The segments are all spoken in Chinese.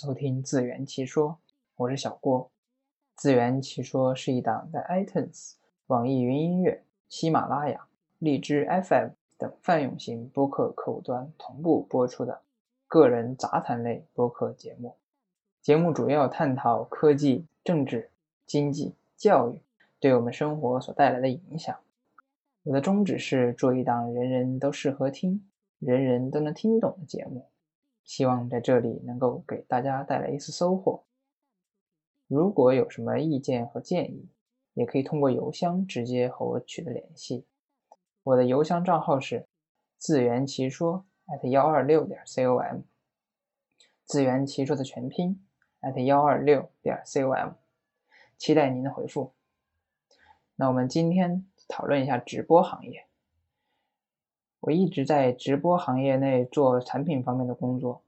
收听自圆其说，我是小郭。自圆其说是一档在 iTunes、网易云音乐、喜马拉雅、荔枝 FM 等泛用型播客客户端同步播出的个人杂谈类播客节目。节目主要探讨科技、政治、经济、教育对我们生活所带来的影响。我的宗旨是做一档人人都适合听、人人都能听懂的节目。希望在这里能够给大家带来一丝收获。如果有什么意见和建议，也可以通过邮箱直接和我取得联系。我的邮箱账号是自圆其说 at 幺二六点 com，自圆其说的全拼 at 幺二六点 com，期待您的回复。那我们今天讨论一下直播行业。我一直在直播行业内做产品方面的工作，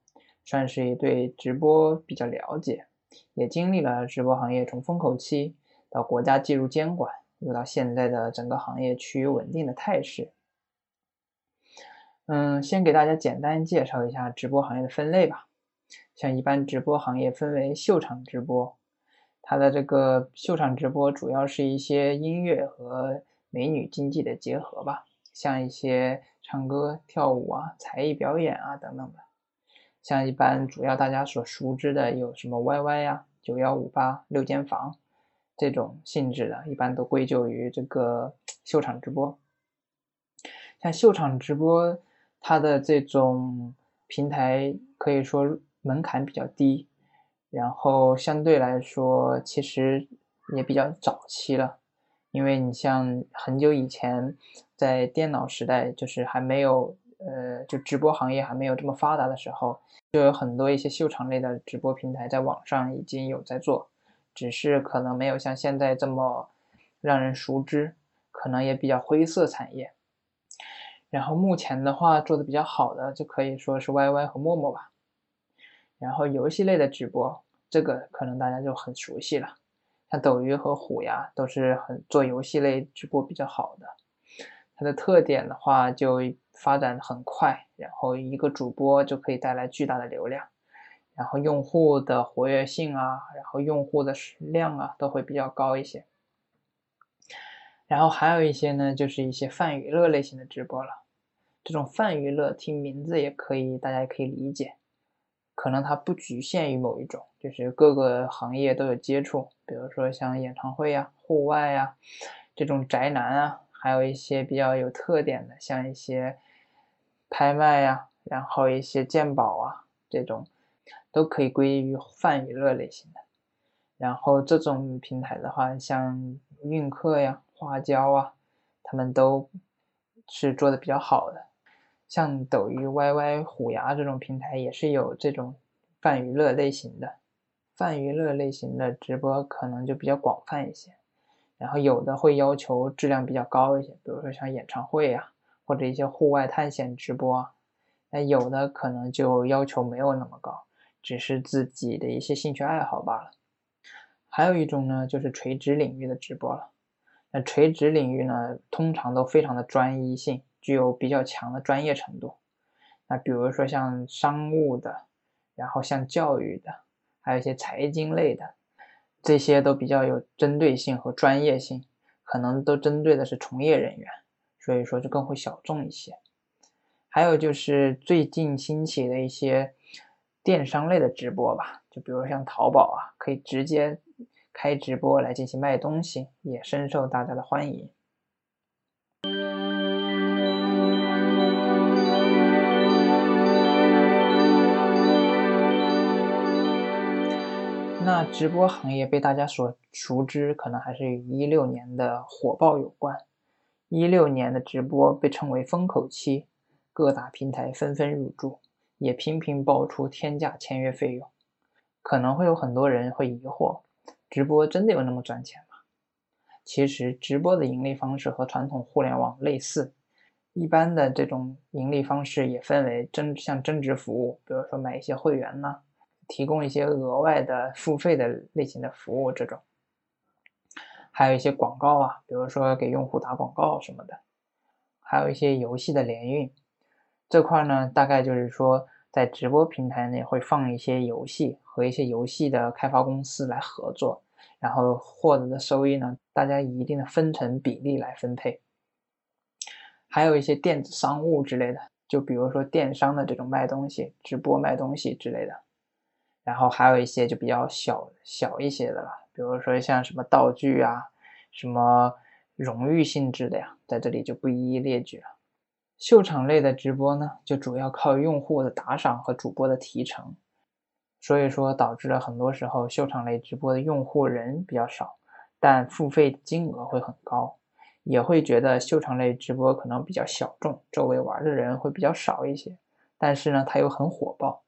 算是对直播比较了解，也经历了直播行业从风口期到国家介入监管，又到现在的整个行业趋于稳定的态势。嗯，先给大家简单介绍一下直播行业的分类吧。像一般直播行业分为秀场直播，它的这个秀场直播主要是一些音乐和美女经济的结合吧，像一些。唱歌、跳舞啊，才艺表演啊，等等的。像一般主要大家所熟知的有什么 YY 呀、九幺五八、六间房这种性质的，一般都归咎于这个秀场直播。像秀场直播，它的这种平台可以说门槛比较低，然后相对来说其实也比较早期了。因为你像很久以前，在电脑时代，就是还没有呃，就直播行业还没有这么发达的时候，就有很多一些秀场类的直播平台在网上已经有在做，只是可能没有像现在这么让人熟知，可能也比较灰色产业。然后目前的话做的比较好的，就可以说是 YY 和陌陌吧。然后游戏类的直播，这个可能大家就很熟悉了。像斗鱼和虎牙都是很做游戏类直播比较好的，它的特点的话就发展很快，然后一个主播就可以带来巨大的流量，然后用户的活跃性啊，然后用户的量啊都会比较高一些。然后还有一些呢，就是一些泛娱乐类型的直播了，这种泛娱乐听名字也可以，大家也可以理解。可能它不局限于某一种，就是各个行业都有接触，比如说像演唱会呀、户外呀这种宅男啊，还有一些比较有特点的，像一些拍卖呀，然后一些鉴宝啊这种，都可以归于泛娱乐类型的。然后这种平台的话，像映客呀、花椒啊，他们都是做的比较好的。像抖音、YY、虎牙这种平台也是有这种泛娱乐类型的，泛娱乐类型的直播可能就比较广泛一些，然后有的会要求质量比较高一些，比如说像演唱会呀，或者一些户外探险直播，那有的可能就要求没有那么高，只是自己的一些兴趣爱好罢了。还有一种呢，就是垂直领域的直播了，那垂直领域呢，通常都非常的专一性。具有比较强的专业程度，那比如说像商务的，然后像教育的，还有一些财经类的，这些都比较有针对性和专业性，可能都针对的是从业人员，所以说就更会小众一些。还有就是最近兴起的一些电商类的直播吧，就比如像淘宝啊，可以直接开直播来进行卖东西，也深受大家的欢迎。那直播行业被大家所熟知，可能还是与一六年的火爆有关。一六年的直播被称为风口期，各大平台纷纷入驻，也频频爆出天价签约费用。可能会有很多人会疑惑：直播真的有那么赚钱吗？其实，直播的盈利方式和传统互联网类似，一般的这种盈利方式也分为增像增值服务，比如说买一些会员呢。提供一些额外的付费的类型的服务，这种，还有一些广告啊，比如说给用户打广告什么的，还有一些游戏的联运，这块呢，大概就是说在直播平台内会放一些游戏，和一些游戏的开发公司来合作，然后获得的收益呢，大家以一定的分成比例来分配。还有一些电子商务之类的，就比如说电商的这种卖东西、直播卖东西之类的。然后还有一些就比较小小一些的了，比如说像什么道具啊，什么荣誉性质的呀，在这里就不一一列举了。秀场类的直播呢，就主要靠用户的打赏和主播的提成，所以说导致了很多时候秀场类直播的用户人比较少，但付费金额会很高。也会觉得秀场类直播可能比较小众，周围玩的人会比较少一些，但是呢，它又很火爆。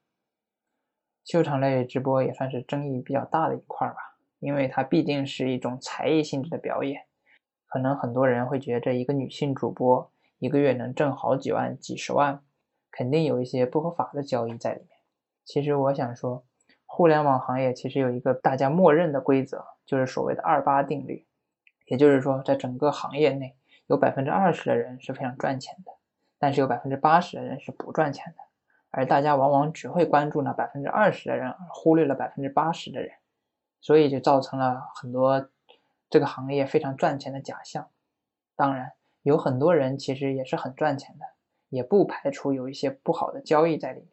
秀场类直播也算是争议比较大的一块吧，因为它毕竟是一种才艺性质的表演，可能很多人会觉着一个女性主播一个月能挣好几万、几十万，肯定有一些不合法的交易在里面。其实我想说，互联网行业其实有一个大家默认的规则，就是所谓的二八定律。也就是说，在整个行业内，有百分之二十的人是非常赚钱的，但是有百分之八十的人是不赚钱的，而大家往往只会关注那百分之二十的人，而忽略了百分之八十的人，所以就造成了很多这个行业非常赚钱的假象。当然，有很多人其实也是很赚钱的，也不排除有一些不好的交易在里面。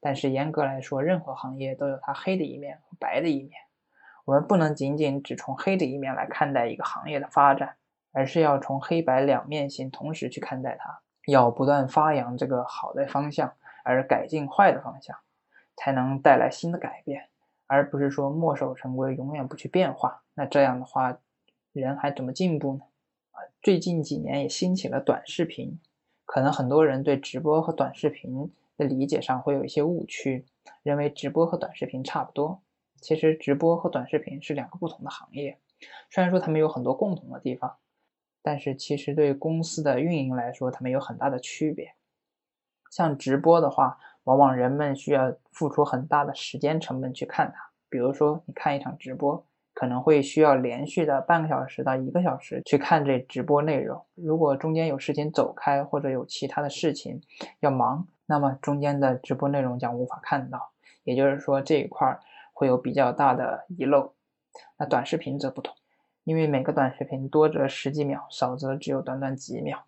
但是严格来说，任何行业都有它黑的一面和白的一面。我们不能仅仅只从黑的一面来看待一个行业的发展，而是要从黑白两面性同时去看待它，要不断发扬这个好的方向，而改进坏的方向，才能带来新的改变，而不是说墨守成规，永远不去变化。那这样的话，人还怎么进步呢？啊，最近几年也兴起了短视频，可能很多人对直播和短视频的理解上会有一些误区，认为直播和短视频差不多。其实直播和短视频是两个不同的行业，虽然说他们有很多共同的地方，但是其实对公司的运营来说，他们有很大的区别。像直播的话，往往人们需要付出很大的时间成本去看它。比如说，你看一场直播，可能会需要连续的半个小时到一个小时去看这直播内容。如果中间有事情走开，或者有其他的事情要忙，那么中间的直播内容将无法看到。也就是说，这一块。会有比较大的遗漏，那短视频则不同，因为每个短视频多则十几秒，少则只有短短几秒，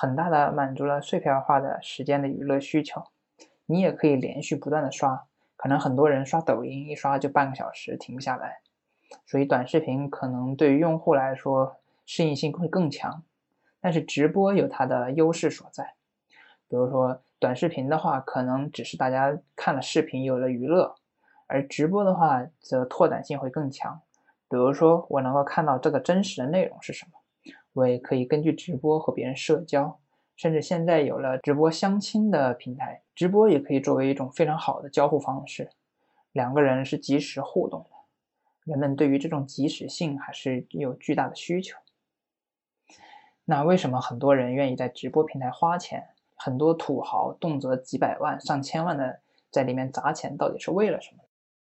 很大的满足了碎片化的时间的娱乐需求。你也可以连续不断的刷，可能很多人刷抖音一刷就半个小时停不下来，所以短视频可能对于用户来说适应性会更强。但是直播有它的优势所在，比如说短视频的话，可能只是大家看了视频有了娱乐。而直播的话，则拓展性会更强。比如说，我能够看到这个真实的内容是什么，我也可以根据直播和别人社交，甚至现在有了直播相亲的平台，直播也可以作为一种非常好的交互方式。两个人是即时互动的，人们对于这种即时性还是有巨大的需求。那为什么很多人愿意在直播平台花钱？很多土豪动辄几百万、上千万的在里面砸钱，到底是为了什么？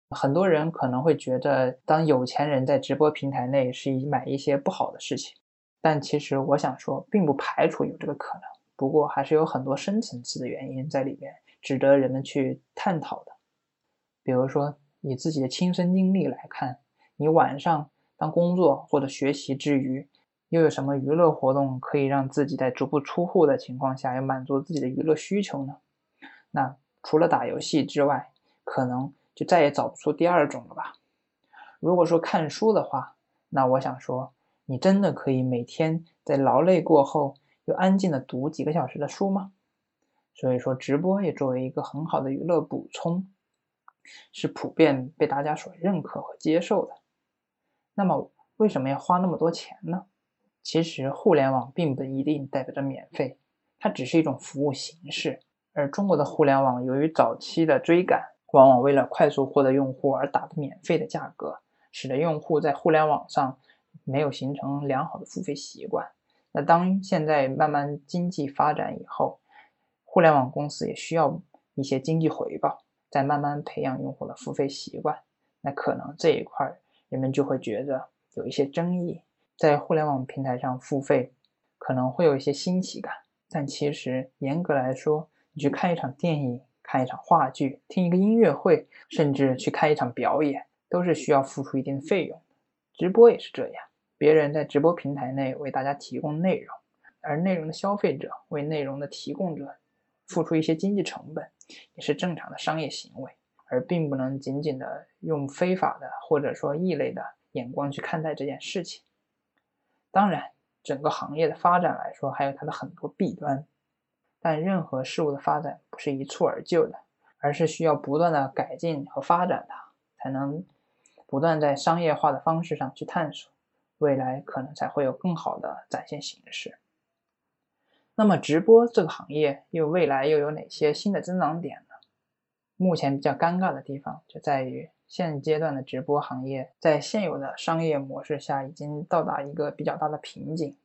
很多人可能会觉得，当有钱人在直播平台内是买一些不好的事情，但其实我想说，并不排除有这个可能。不过，还是有很多深层次的原因在里面，值得人们去探讨的。比如说，以自己的亲身经历来看，你晚上当工作或者学习之余，又有什么娱乐活动可以让自己在足不出户的情况下，又满足自己的娱乐需求呢？那除了打游戏之外，可能。就再也找不出第二种了吧？如果说看书的话，那我想说，你真的可以每天在劳累过后，又安静的读几个小时的书吗？所以说，直播也作为一个很好的娱乐补充，是普遍被大家所认可和接受的。那么，为什么要花那么多钱呢？其实，互联网并不一定代表着免费，它只是一种服务形式。而中国的互联网由于早期的追赶，往往为了快速获得用户而打的免费的价格，使得用户在互联网上没有形成良好的付费习惯。那当现在慢慢经济发展以后，互联网公司也需要一些经济回报，在慢慢培养用户的付费习惯。那可能这一块人们就会觉得有一些争议，在互联网平台上付费可能会有一些新奇感，但其实严格来说，你去看一场电影。看一场话剧、听一个音乐会，甚至去看一场表演，都是需要付出一定费用。直播也是这样，别人在直播平台内为大家提供内容，而内容的消费者为内容的提供者付出一些经济成本，也是正常的商业行为，而并不能仅仅的用非法的或者说异类的眼光去看待这件事情。当然，整个行业的发展来说，还有它的很多弊端。但任何事物的发展不是一蹴而就的，而是需要不断的改进和发展它，才能不断在商业化的方式上去探索，未来可能才会有更好的展现形式。那么，直播这个行业又未来又有哪些新的增长点呢？目前比较尴尬的地方就在于，现阶段的直播行业在现有的商业模式下已经到达一个比较大的瓶颈，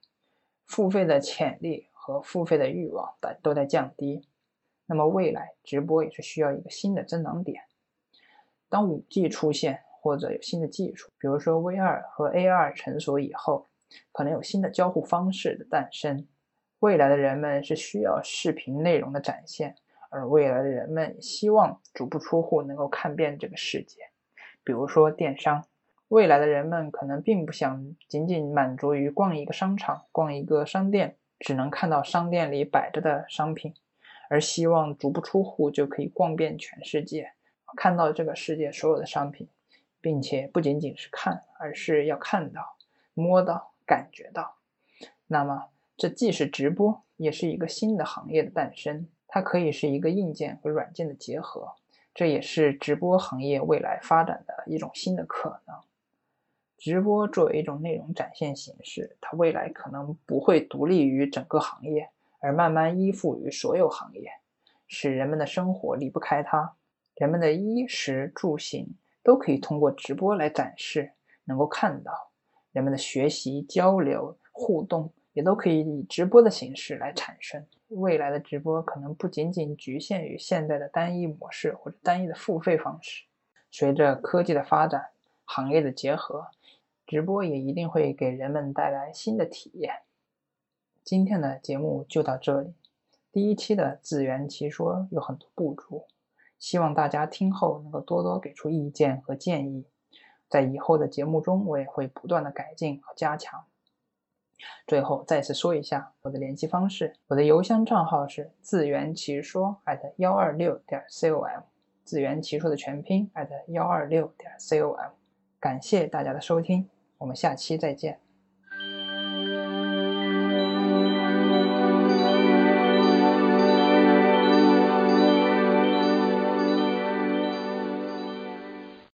付费的潜力。和付费的欲望在都在降低，那么未来直播也是需要一个新的增长点。当五 G 出现或者有新的技术，比如说 VR 和 AR 成熟以后，可能有新的交互方式的诞生。未来的人们是需要视频内容的展现，而未来的人们希望足不出户能够看遍这个世界。比如说电商，未来的人们可能并不想仅仅满足于逛一个商场、逛一个商店。只能看到商店里摆着的商品，而希望足不出户就可以逛遍全世界，看到这个世界所有的商品，并且不仅仅是看，而是要看到、摸到、感觉到。那么，这既是直播，也是一个新的行业的诞生。它可以是一个硬件和软件的结合，这也是直播行业未来发展的一种新的可能。直播作为一种内容展现形式，它未来可能不会独立于整个行业，而慢慢依附于所有行业，使人们的生活离不开它。人们的衣食住行都可以通过直播来展示，能够看到。人们的学习、交流、互动也都可以以直播的形式来产生。未来的直播可能不仅仅局限于现在的单一模式或者单一的付费方式。随着科技的发展，行业的结合。直播也一定会给人们带来新的体验。今天的节目就到这里。第一期的自圆其说有很多不足，希望大家听后能够多多给出意见和建议。在以后的节目中，我也会不断的改进和加强。最后再次说一下我的联系方式，我的邮箱账号是自圆其说幺二六点 com，自圆其说的全拼幺二六点 com。感谢大家的收听，我们下期再见。